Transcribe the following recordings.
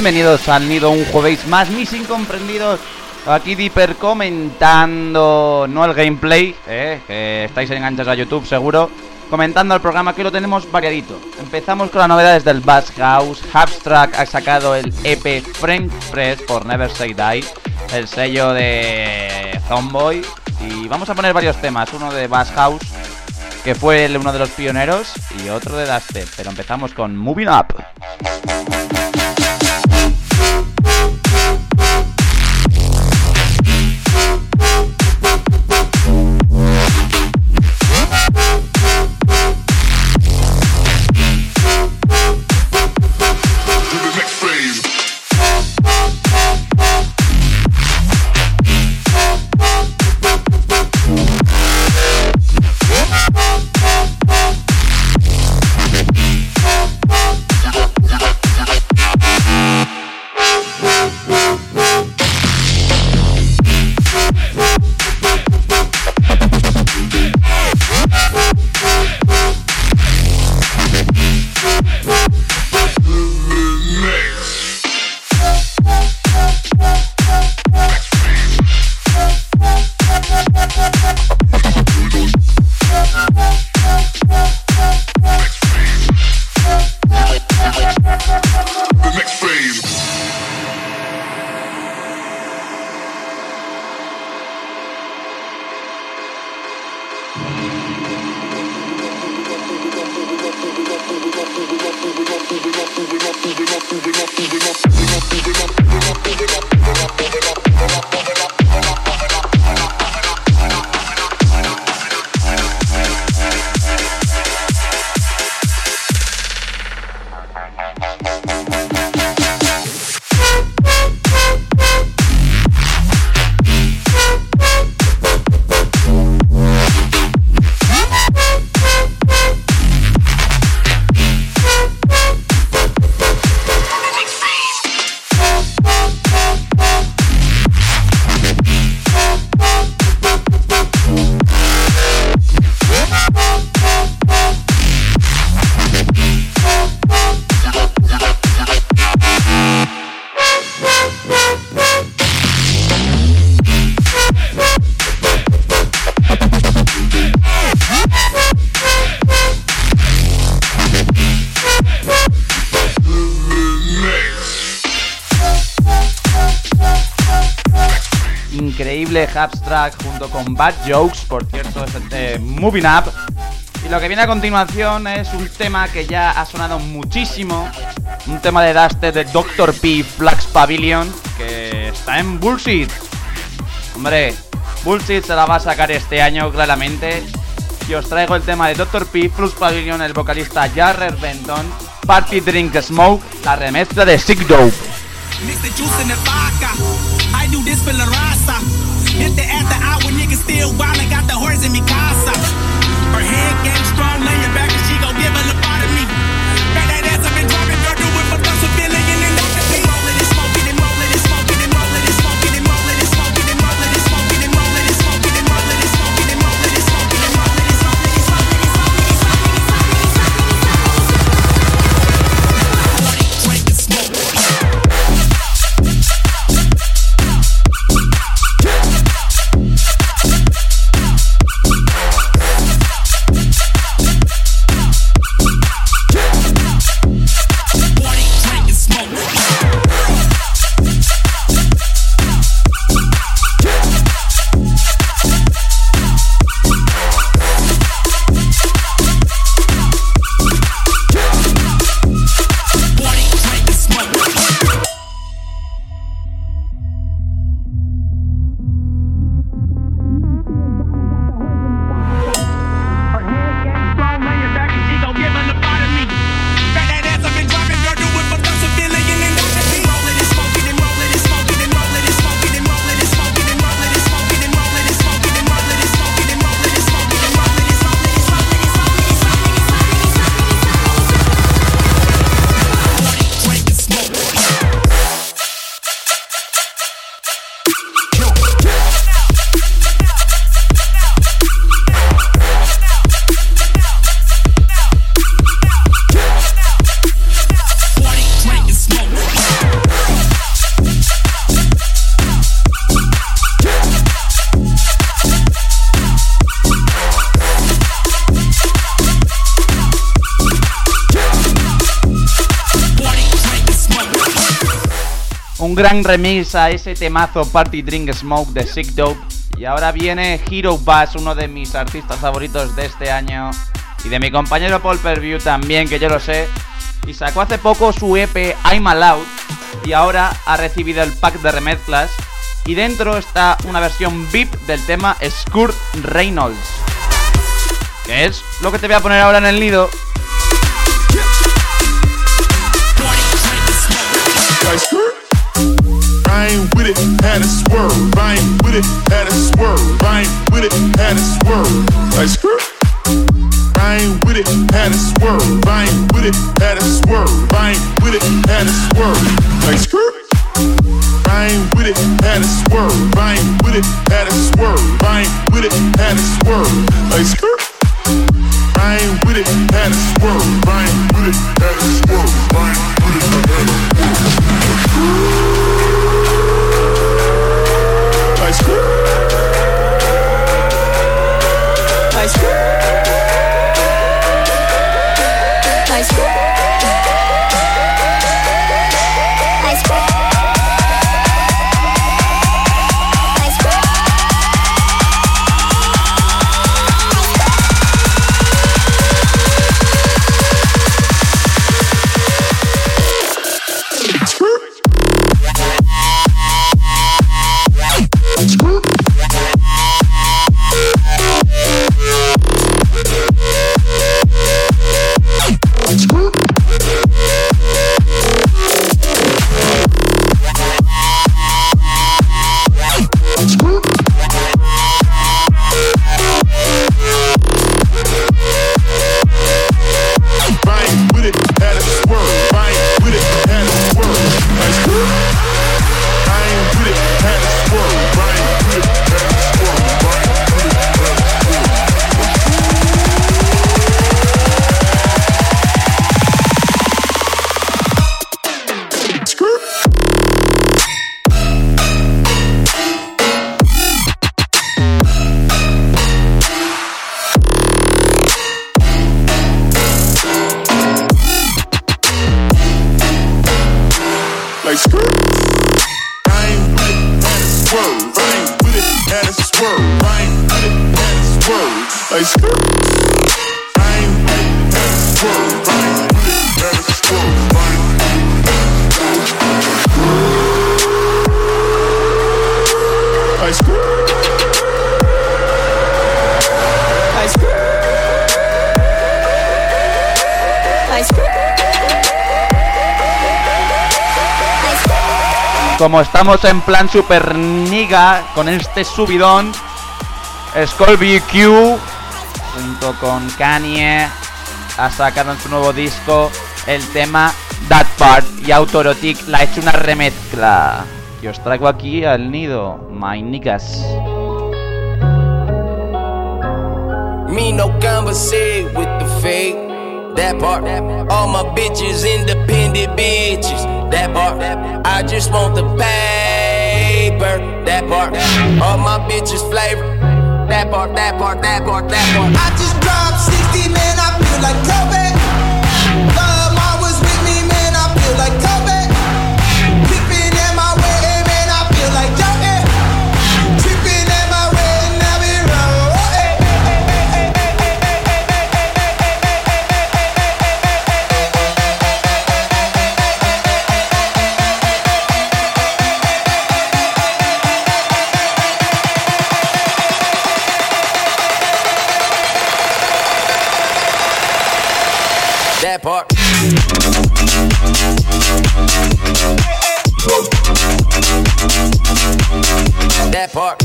Bienvenidos al nido un jueves más, mis incomprendidos. Aquí Dipper comentando, no el gameplay, eh, que estáis enganchados a YouTube seguro, comentando el programa que lo tenemos variadito. Empezamos con las novedades del Bass House. Abstract ha sacado el EP French Press por Never Say Die, el sello de Zomboy. Y vamos a poner varios temas, uno de Bass House, que fue uno de los pioneros, y otro de Dusted. Pero empezamos con Moving Up. Thank you. Abstract junto con Bad Jokes, por cierto, es de Moving Up. Y lo que viene a continuación es un tema que ya ha sonado muchísimo, un tema de Duster de Dr. P Flax Pavilion, que está en Bullshit. Hombre, Bullshit se la va a sacar este año claramente. Y os traigo el tema de Dr. P Flux Pavilion, el vocalista Jarrer Benton, Party Drink Smoke, la remezcla de Sick Dope. Hit the after hour, niggas still wild. I got the horse in me casa. Her head game strong, laying back, and she gon' give a lobotomy. Gran remix a ese temazo Party Drink Smoke de Sick Dope. Y ahora viene Hero Bass, uno de mis artistas favoritos de este año. Y de mi compañero Paul Perview también, que yo lo sé. Y sacó hace poco su EP I'm Allowed. Y ahora ha recibido el pack de remezclas. Y dentro está una versión VIP del tema Skurt Reynolds. Que es lo que te voy a poner ahora en el nido. I ain't with it, had a swerve. I ain't with it, had a swerve. I ain't with it, had a swerve. Like skirt. I ain't with it, had a swerve. I ain't with it, had a swerve. I ain't with it, had a swerve. Like skirt. I ain't with it, had a swerve. I ain't with it, had a swerve. I ain't with it, had a swerve. Like skirt. I ain't with it, had a swerve. I ain't with it, had a swerve. I ain't with it, had a Like Yeah. Como estamos en plan super niga con este subidón, Skull BQ junto con Kanye ha sacado en su nuevo disco el tema That Part y Autorotic la ha hecho una remezcla. Y os traigo aquí al nido, my niggas. Me no conversate with the fake. That part. All my bitches independent bitches. That part. I just want the paper. That part. All my bitches flavor. That part, that part, that part, that part. I just dropped 60, man, I feel like Kobe. That part. That part.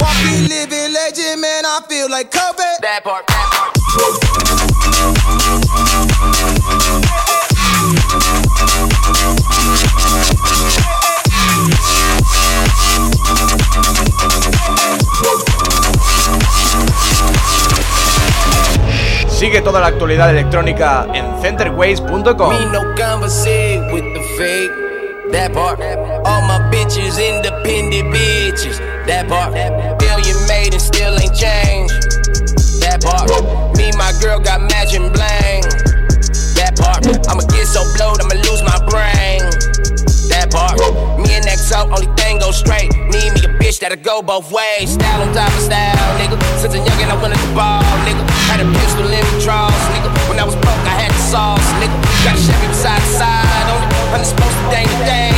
Walking, living legend, man, I feel like Kobe. That part. That part. Sigue toda la actualidad electrónica en centerways.com. That part. All my bitches independent bitches. That part. Made and still ain't changed. That part. Me, my girl got matching bling. That part. I'ma get so blowed, I'ma lose my brain. That part. Me and XO, only thing go straight. Need me a bitch that'll go both ways. Style on top of style, nigga. Since a youngin', I went at the ball, nigga. Had a pistol side to side on it. I'm supposed to dang the days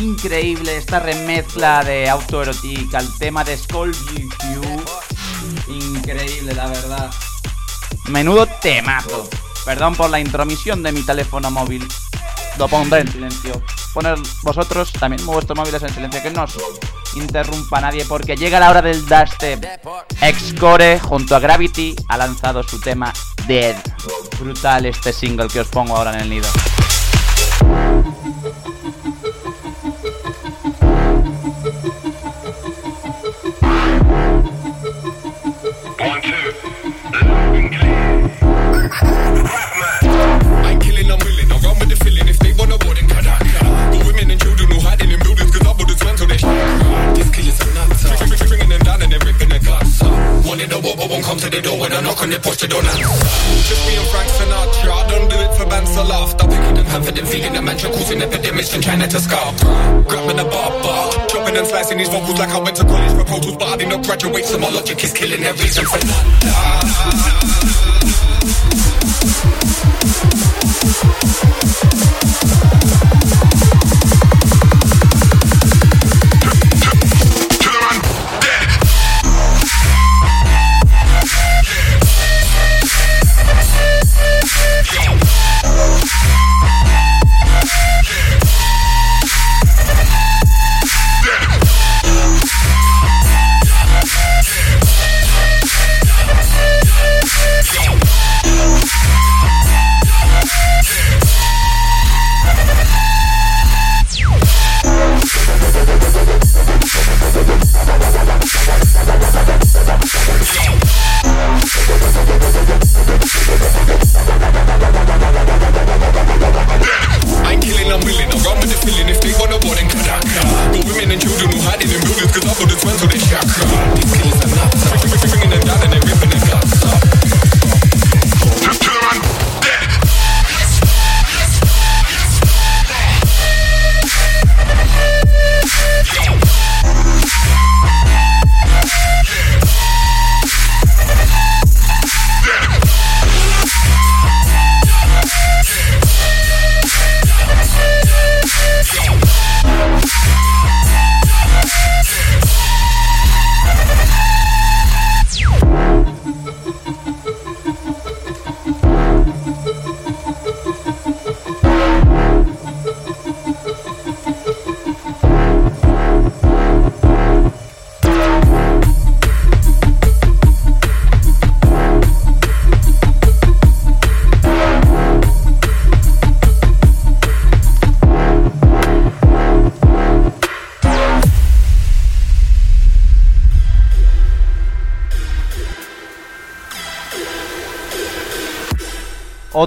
Increíble esta remezcla de autoerotic al tema de You. Increíble, la verdad. Menudo temazo. Perdón por la intromisión de mi teléfono móvil. Lo pondré en silencio. Poner vosotros también vuestros móviles en silencio. Que no os interrumpa nadie porque llega la hora del dubstep. Excore junto a Gravity ha lanzado su tema Dead. Brutal este single que os pongo ahora en el nido. So my logic is killing their reason for I'm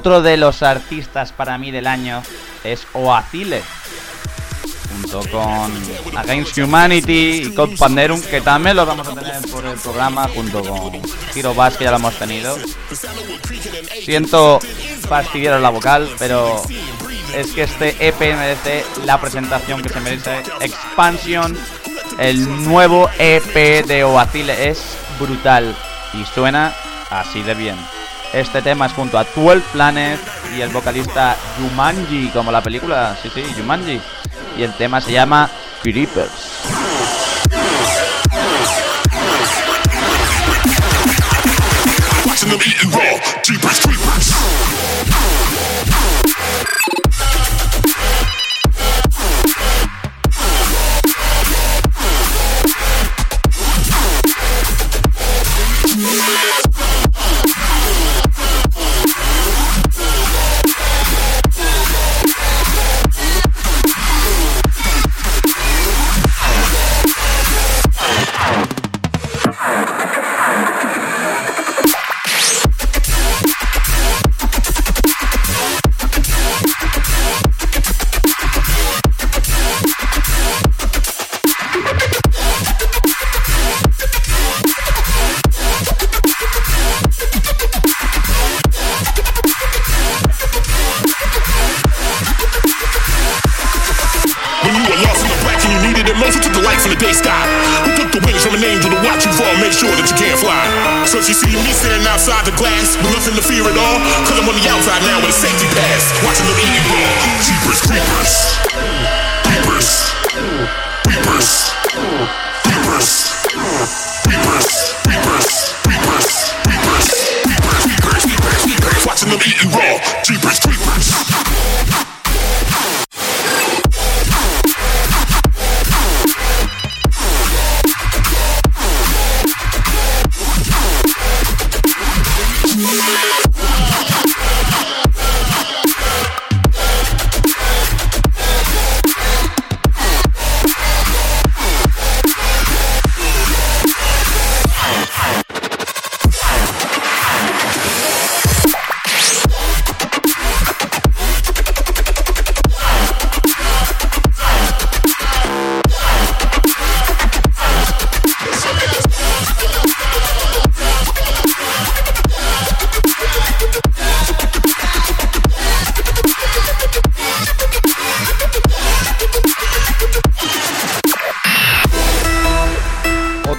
Otro de los artistas para mí del año es Oacile. Junto con Against Humanity y Code Panderum, que también los vamos a tener por el programa, junto con Hiro Bass, que ya lo hemos tenido. Siento fastidiaros la vocal, pero es que este EP merece la presentación que se merece. Expansion, el nuevo EP de Oacile es brutal y suena así de bien. Este tema es junto a 12 Planet y el vocalista Jumanji, como la película, sí, sí, Jumanji. Y el tema se llama Creepers.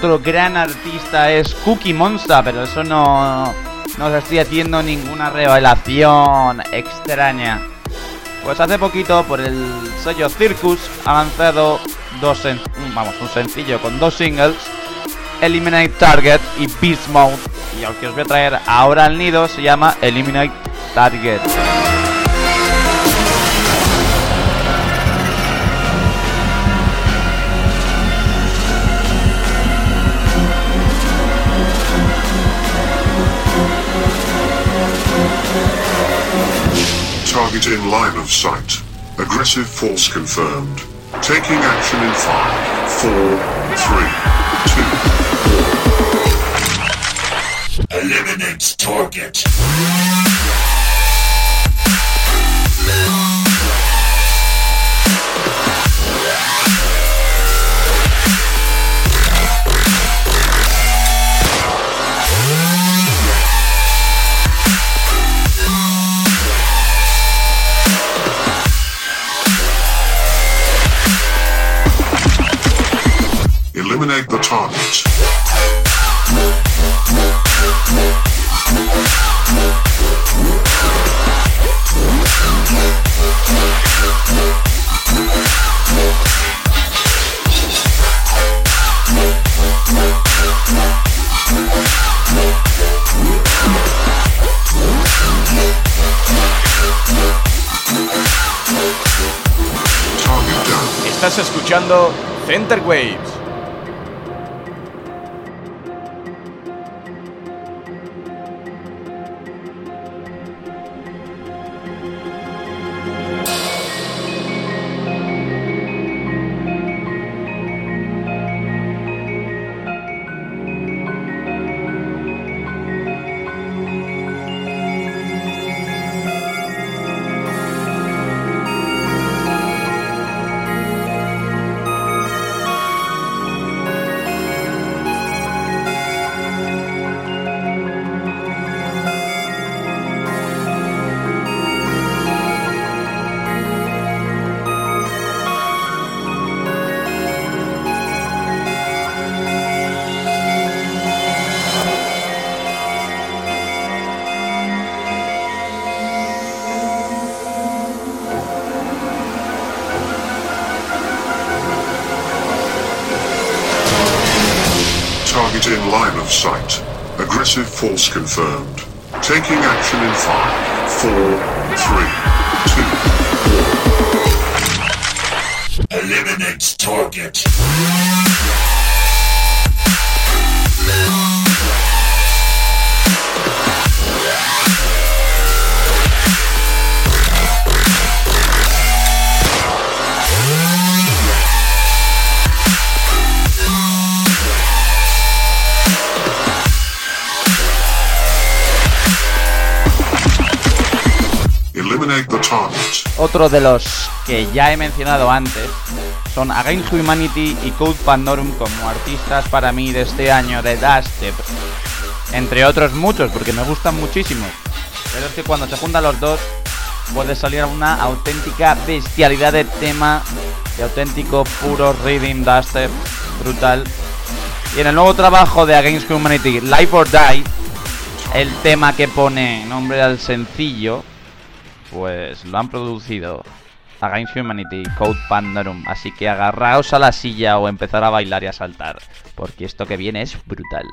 Otro gran artista es Cookie Monster, pero eso no, no os estoy haciendo ninguna revelación extraña. Pues hace poquito por el sello Circus ha lanzado dos sen- vamos, un sencillo con dos singles, Eliminate Target y Beast Mode. Y el que os voy a traer ahora al nido se llama Eliminate Target. Target in line of sight. Aggressive force confirmed. Taking action in five, four, three, two. Eliminate target. Eliminate the target. Estás escuchando Center Waves. Force confirmed. Taking action in five, four, three, two, Eliminate target. Otro de los que ya he mencionado antes son Against Humanity y Code Pandorum como artistas para mí de este año de Dubstep. Entre otros muchos, porque me gustan muchísimo. Pero es que cuando se juntan los dos puede salir una auténtica bestialidad de tema, de auténtico puro rhythm dubstep brutal. Y en el nuevo trabajo de Against Humanity, Life or Die, el tema que pone nombre al sencillo, pues lo han producido Against Humanity, Code Pandorum. Así que agarraos a la silla o empezar a bailar y a saltar, porque esto que viene es brutal.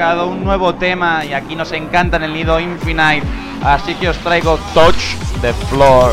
Un nuevo tema y aquí nos encanta en el nido Infinite. Así que os traigo Touch the Floor.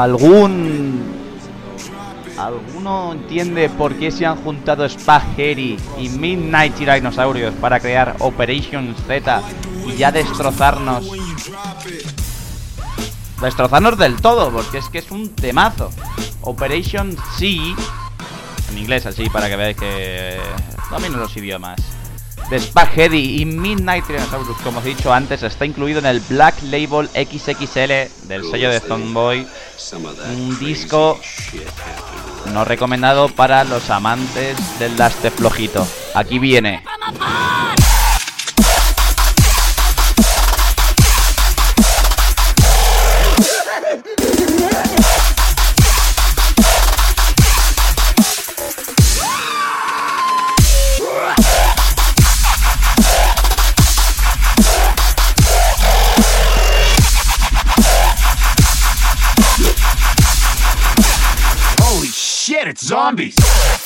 ¿Algún. ¿Alguno entiende por qué se han juntado Spaghetti y Midnight Tyrannosaurus para crear Operation Z y ya destrozarnos? Destrozarnos del todo, porque es que es un temazo. Operation C, en inglés así para que veáis que domino los idiomas. De Spaghetti y Midnight Tyrannosaurus, como os he dicho antes, está incluido en el Black Label XXL del sello de Thornboy. Un disco no recomendado para los amantes del laste flojito. Aquí viene. It's zombies!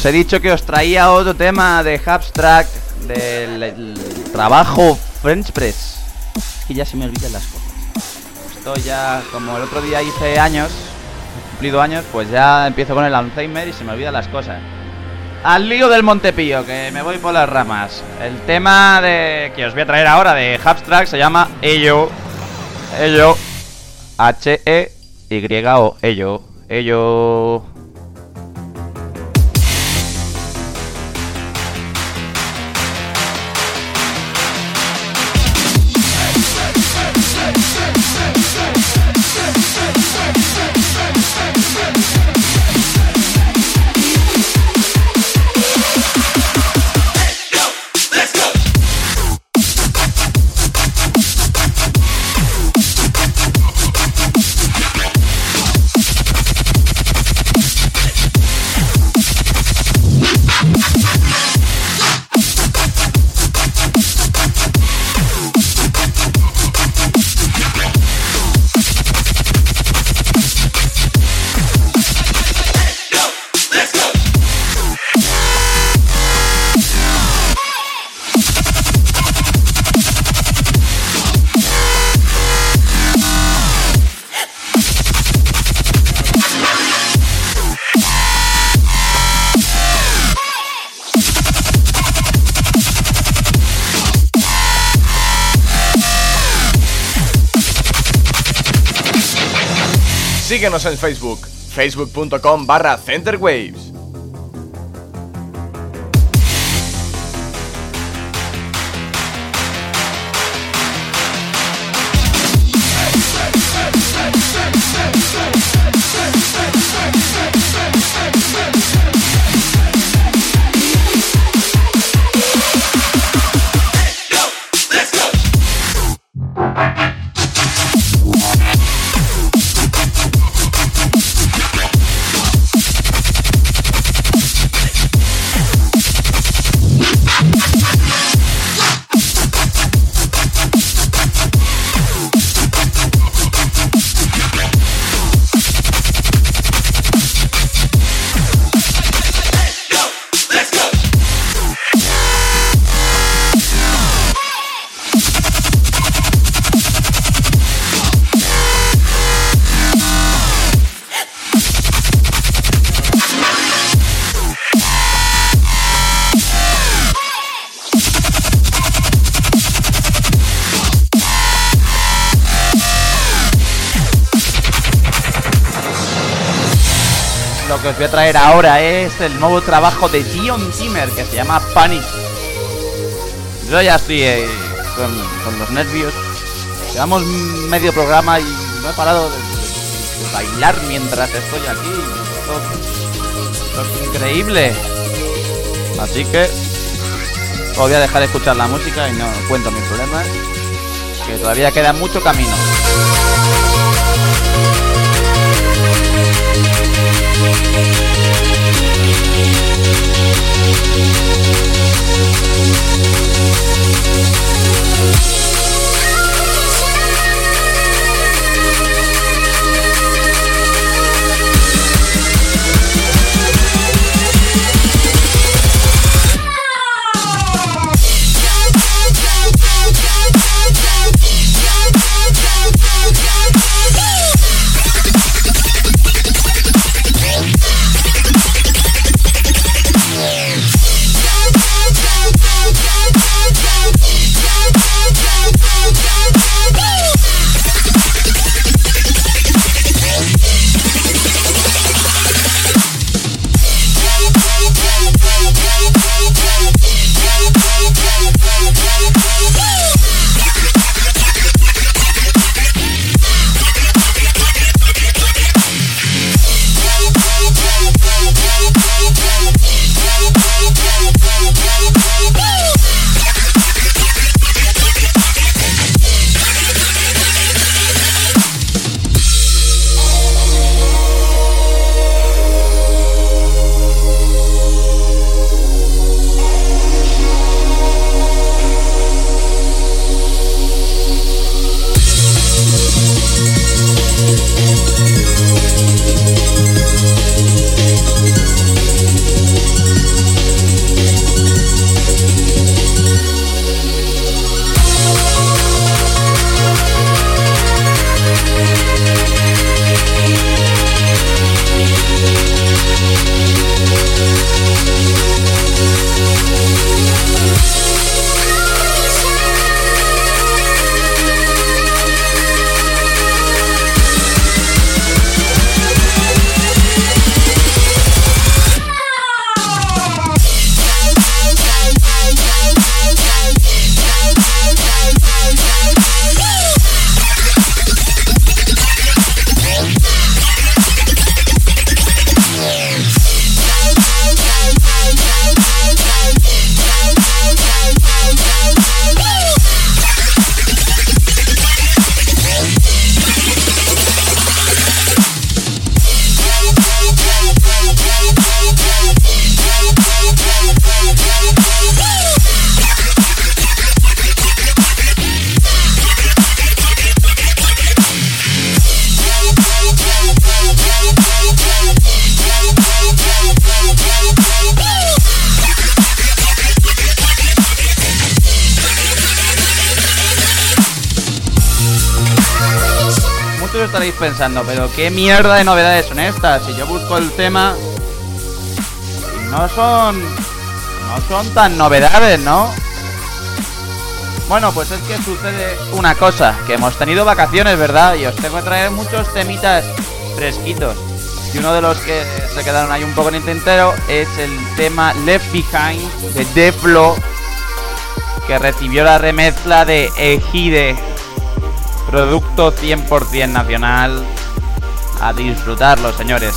Os he dicho que os traía otro tema de Abstract del el trabajo French Press. Y ya se me olvidan las cosas. Esto ya, como el otro día hice años, cumplido años, pues ya empiezo con el Alzheimer y se me olvidan las cosas. al lío del Montepío, que me voy por las ramas. El tema de que os voy a traer ahora de Hubstrack se llama Ello. Ello. H-E-Y-O. Ello. Ello. Síguenos en Facebook, facebook.com barra centerwaves. Traer ahora es el nuevo trabajo de Dion Zimmer que se llama Panic. Yo ya estoy eh, con, los nervios. Llevamos medio programa y no he parado de, de- de bailar mientras estoy aquí. Increíble. Así que voy a dejar escuchar la música y no cuento mis problemas. Que todavía queda mucho camino. Thank pensando, pero qué mierda de novedades son estas. Si yo busco el tema no son no son tan novedades, ¿no? Bueno, pues es que sucede una cosa, que hemos tenido vacaciones, ¿verdad? Y os tengo que traer muchos temitas fresquitos. Y uno de los que se quedaron ahí un poco en el tintero es el tema Left Behind de Deflo, que recibió la remezcla de Ejide, producto 100% nacional. A disfrutarlo, señores.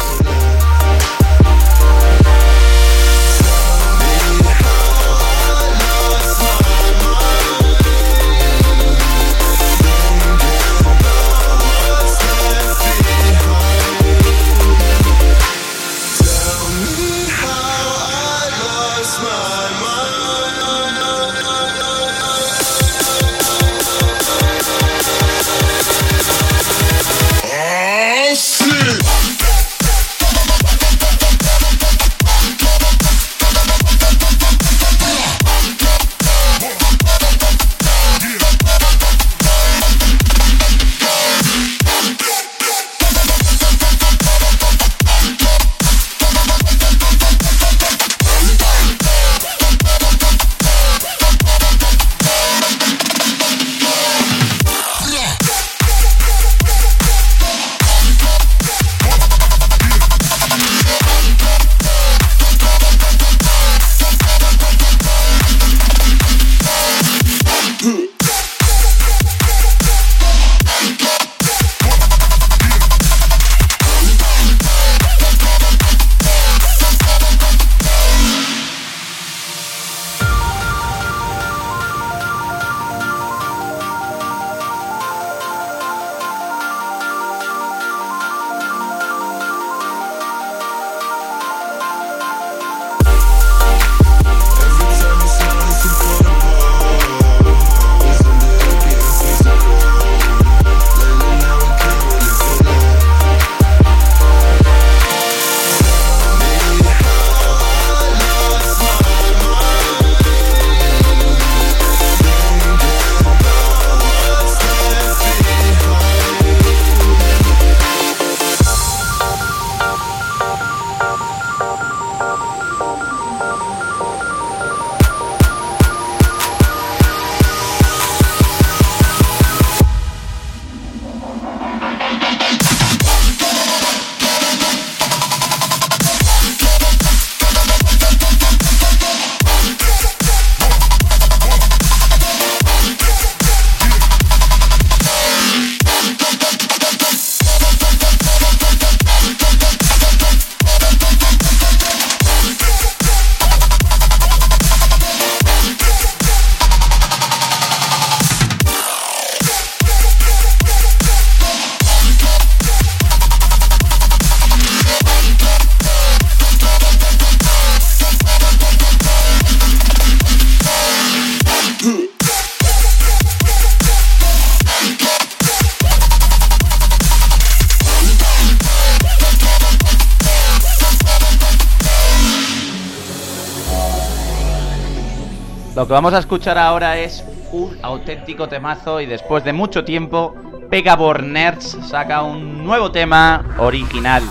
Lo que vamos a escuchar ahora es un auténtico temazo y después de mucho tiempo, Pegabor Nerds saca un nuevo tema original.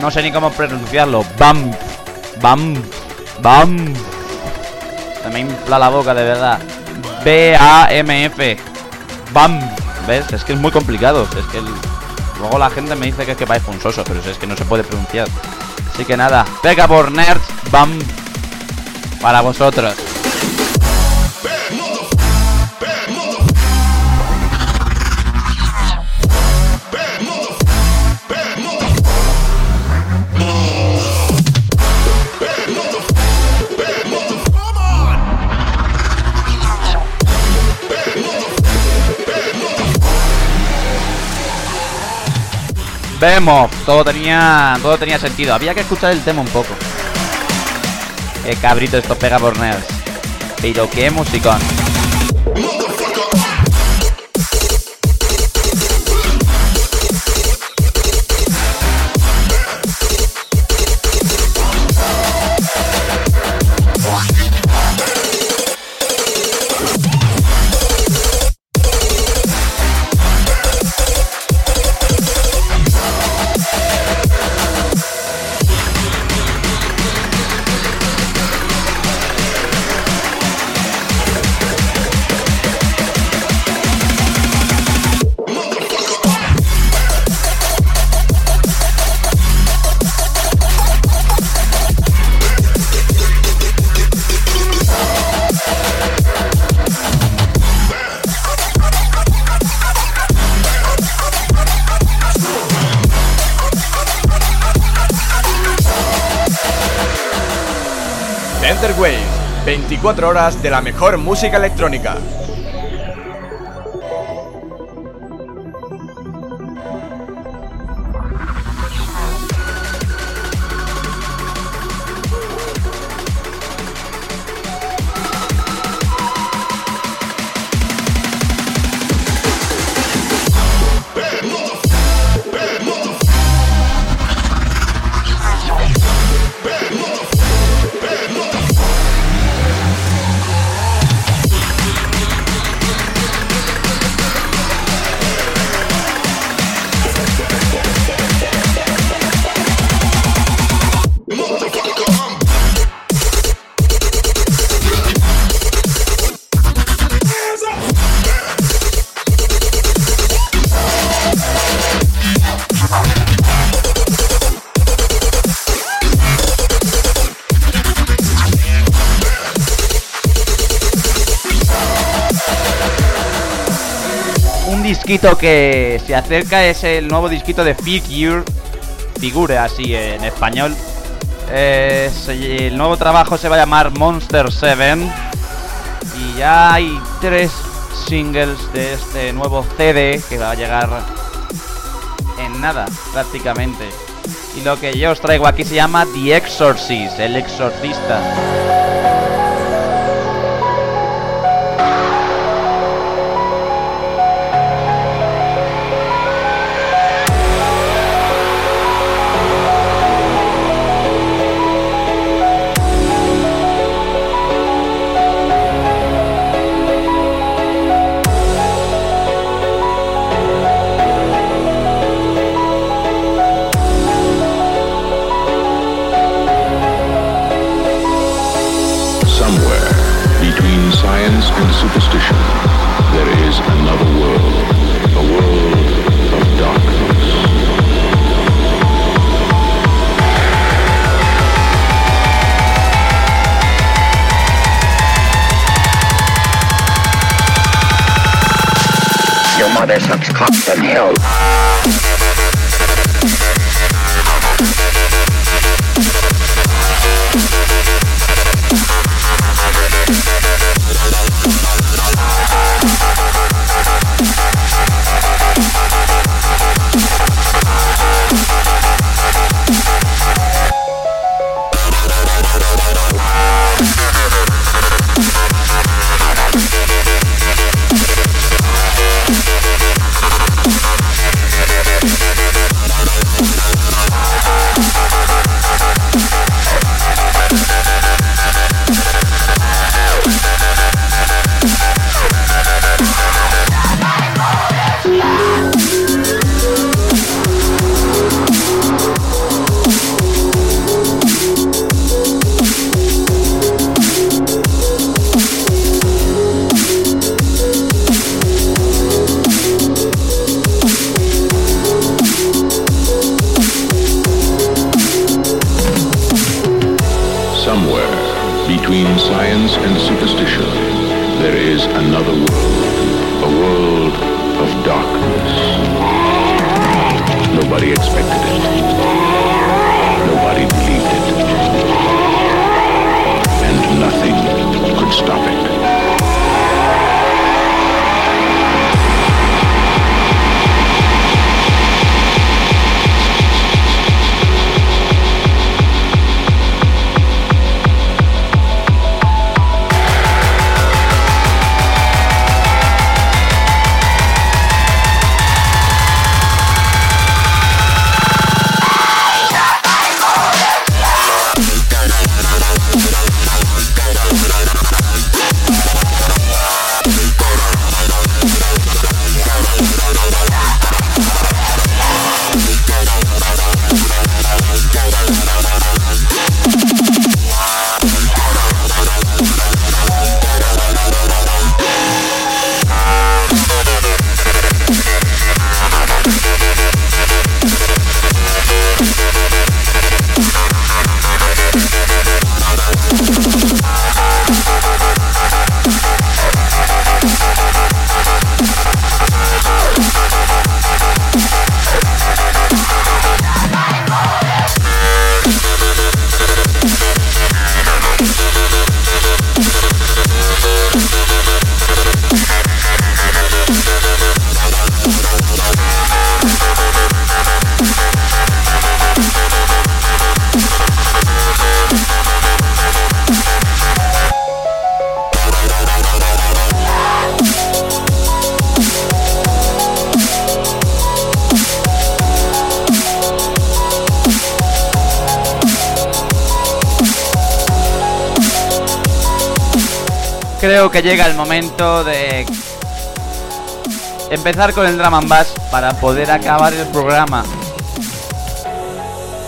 No sé ni cómo pronunciarlo. Bam, bam, bam. Se me infla la boca de verdad. B-A-M-F. Bam. ¿Ves? Es que es muy complicado. Es que luego la gente me dice que es que parece funsoso, pero es que no se puede pronunciar. Así que nada, Pegabor Nerds, bam. Para vosotros. Vemos, todo tenía, todo tenía sentido. Había que escuchar el tema un poco. Qué cabrito esto pega por nerds. Pero qué musicón. 24 horas de la mejor música electrónica. Disquito que se acerca es el nuevo disquito de Figure, Figure así en español. Es- el nuevo trabajo se va a llamar Monster 7 y ya hay tres singles de este nuevo CD que va a llegar en nada prácticamente. Y lo que yo os traigo aquí se llama The Exorcist, el exorcista. Mother sucks cock from hell. Creo que llega el momento de empezar con el drum bass para poder acabar el programa.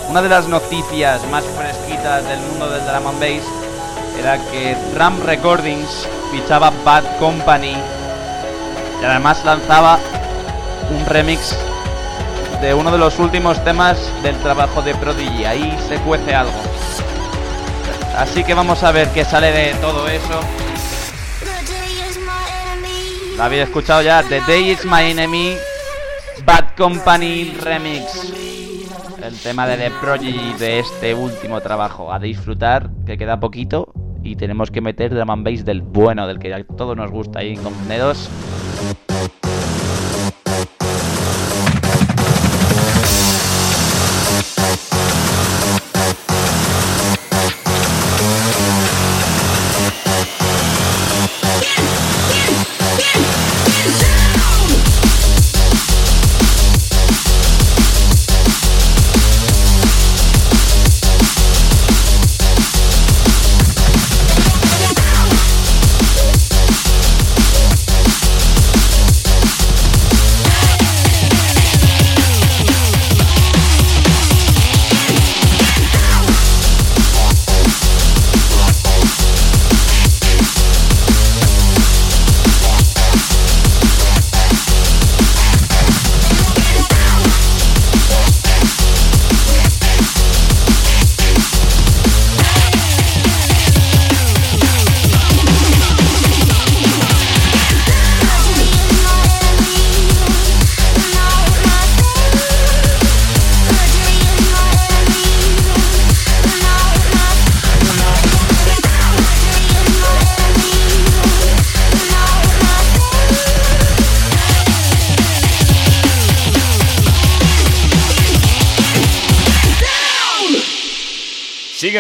Una de las noticias más fresquitas del mundo del drum and bass era que Ram Recordings fichaba Bad Company y además lanzaba un remix de uno de los últimos temas del trabajo de Prodigy. Ahí se cuece algo. Así que vamos a ver qué sale de todo eso. Lo habéis escuchado ya, The Day is My Enemy, Bad Company Remix. El tema de The Prodigy de este último trabajo. A disfrutar, que queda poquito. Y tenemos que meter drum and bass del bueno, del que a todos nos gusta ahí en Condedos.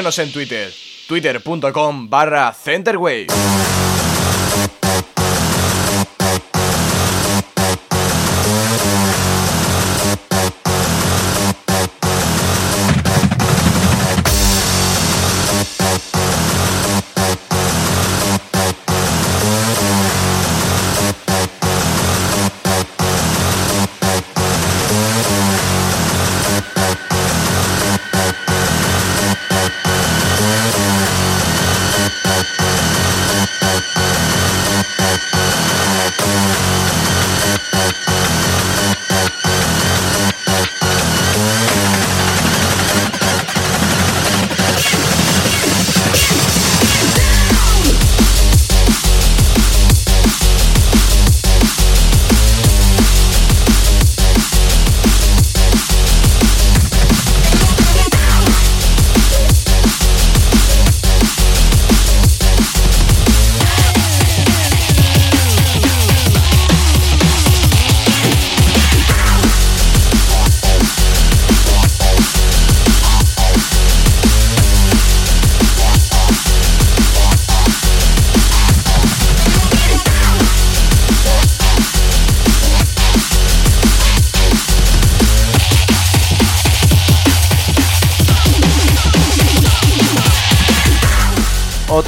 En Twitter, twitter.com barra Centerwave.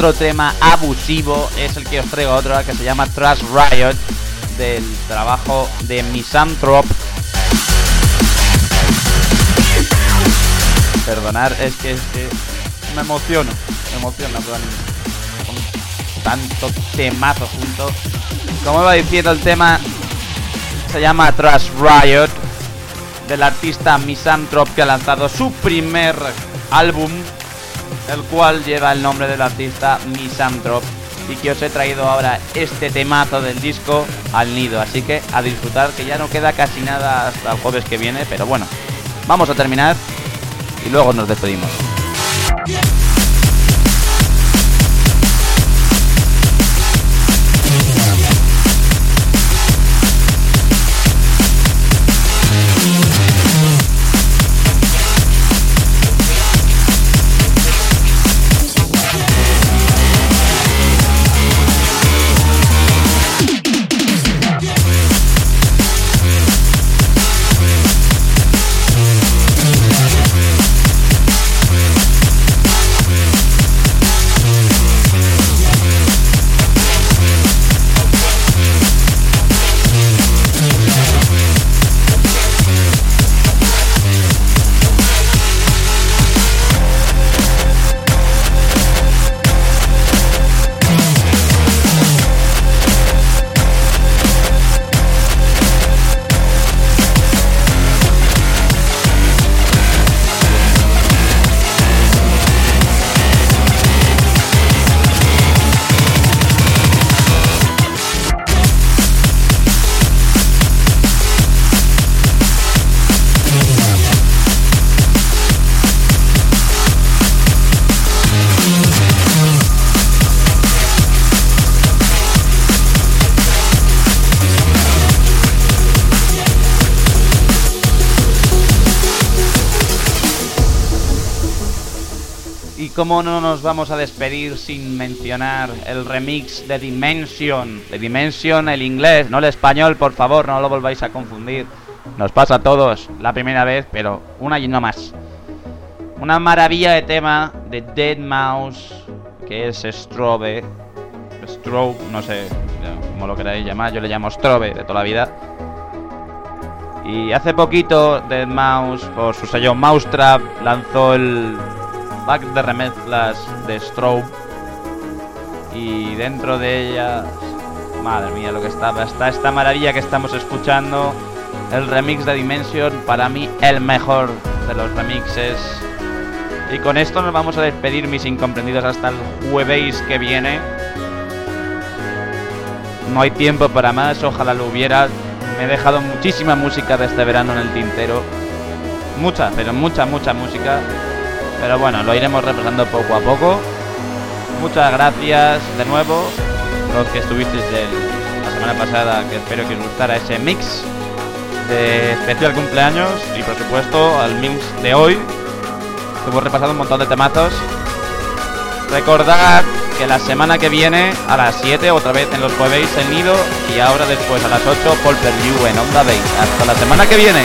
Otro tema abusivo es el que os traigo otro que se llama Trash Riot del trabajo de Misanthrope. Perdonar, es que, es que me emociono, me emociono tanto temazo junto. Como iba diciendo el tema se llama Trash Riot del artista Misanthrope que ha lanzado su primer álbum el cual lleva el nombre del artista Misanthrope y que os he traído ahora este temazo del disco al nido. Así que a disfrutar, que ya no queda casi nada hasta el jueves que viene, pero bueno, vamos a terminar y luego nos despedimos. Y cómo no nos vamos a despedir sin mencionar el remix de Dimension. De Dimension, el inglés, no el español, por favor, no lo volváis a confundir. Nos pasa a todos la primera vez, pero una y no más. Una maravilla de tema de Dead Mouse, que es Strobe. Strobe, no sé cómo lo queráis llamar, yo le llamo Strobe de toda la vida. Y hace poquito Dead Mouse, por su sello Mousetrap, lanzó el pack de remezclas de Strobe. Y dentro de ellas, madre mía, lo que estaba, está esta maravilla que estamos escuchando. El remix de Dimension, para mí el mejor de los remixes. Y con esto nos vamos a despedir, mis incomprendidos, hasta el jueves que viene. No hay tiempo para más, ojalá lo hubiera. Me he dejado muchísima música de este verano en el tintero. Mucha, pero mucha, mucha música. Pero bueno, lo iremos repasando poco a poco. Muchas gracias de nuevo, los que estuvisteis del- la semana pasada, que espero que os gustara ese mix de especial cumpleaños y por supuesto al mix de hoy. Hemos repasado un montón de temazos. Recordad que la semana que viene a las 7 otra vez en los jueves el nido y ahora después a las 8 Paul Per View en Onda Bay. Hasta la semana que viene.